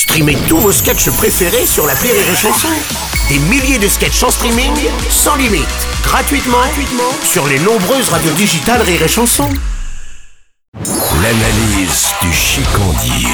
Streamez tous vos sketchs préférés sur la Rire et Chanson. Des milliers de sketchs en streaming, sans limite, gratuitement, gratuitement sur les nombreuses radios digitales Rire et Chanson. L'analyse du chicandier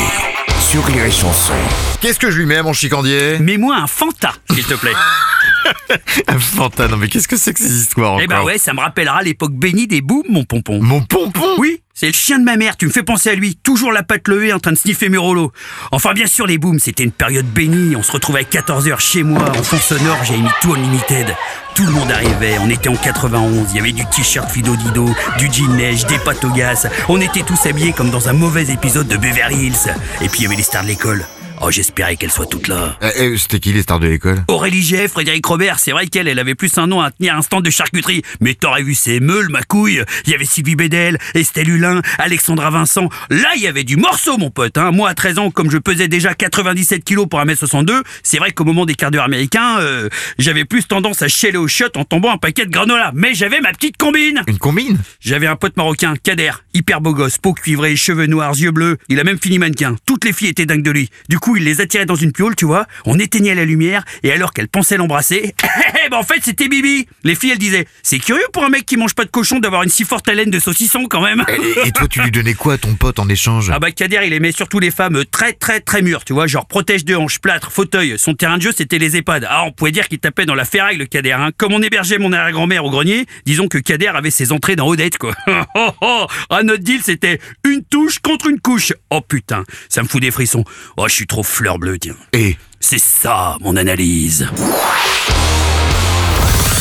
sur Rire et Chanson. Qu'est-ce que je lui mets, mon chicandier? Mets-moi un Fanta, s'il te plaît. Un Fanta, non mais qu'est-ce que c'est que ces histoires encore eh ben ouais, ça me rappellera l'époque bénie des booms, mon pompon. Mon pompon? Oui, c'est le chien de ma mère, tu me fais penser à lui, toujours la patte levée en train de sniffer mes rouleaux. Enfin bien sûr les booms, c'était une période bénie, on se retrouvait à 14h chez moi, en fond sonore, j'avais mis tout unlimited. Tout le monde arrivait, on était en 91, il y avait du t-shirt Fido Dido, du jean neige, des pâtes au gaz, on était tous habillés comme dans un mauvais épisode de Beverly Hills. Et puis il y avait les stars de l'école. Oh, j'espérais qu'elles soient toutes là. Eh, eh, C'était qui les stars de l'école? Aurélie G, Frédéric Robert, c'est vrai qu'elle, elle avait plus un nom à tenir un stand de charcuterie. Mais t'aurais vu ses meules, ma couille. Il y avait Sylvie Bédel, Estelle Hulin, Alexandra Vincent. Là, il y avait du morceau, mon pote. Hein. Moi, à 13 ans, comme je pesais déjà 97 kilos pour 1m62, c'est vrai qu'au moment des quarts d'heure américains, euh, j'avais plus tendance à chialer au shot en tombant un paquet de granola. Mais j'avais ma petite combine Une combine? J'avais un pote marocain, Kader, hyper beau gosse, peau cuivrée, cheveux noirs, yeux bleus. Il a même fini mannequin. Toutes les filles étaient dingues de lui. Du coup, il les attirait dans une piole, tu vois. On éteignait la lumière et alors qu'elle pensait l'embrasser, eh ben en fait c'était Bibi. Les filles elles disaient c'est curieux pour un mec qui mange pas de cochon d'avoir une si forte haleine de saucisson quand même. et, et toi, tu lui donnais quoi à ton pote en échange? Ah bah Kader il aimait surtout les femmes très très très mûres, tu vois, genre protège de hanches, plâtre, fauteuil. Son terrain de jeu c'était les EHPAD. Ah on pouvait dire qu'il tapait dans la ferraille le Kader. Hein. Comme on hébergeait mon arrière-grand-mère au grenier, disons que Kader avait ses entrées dans Odette quoi. Oh, oh, ah notre deal c'était une touche contre une couche. Oh putain, ça me fout des frissons. Oh je suis trop fleur bleue tiens. Et C'est ça mon analyse.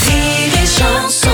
Rire et chanson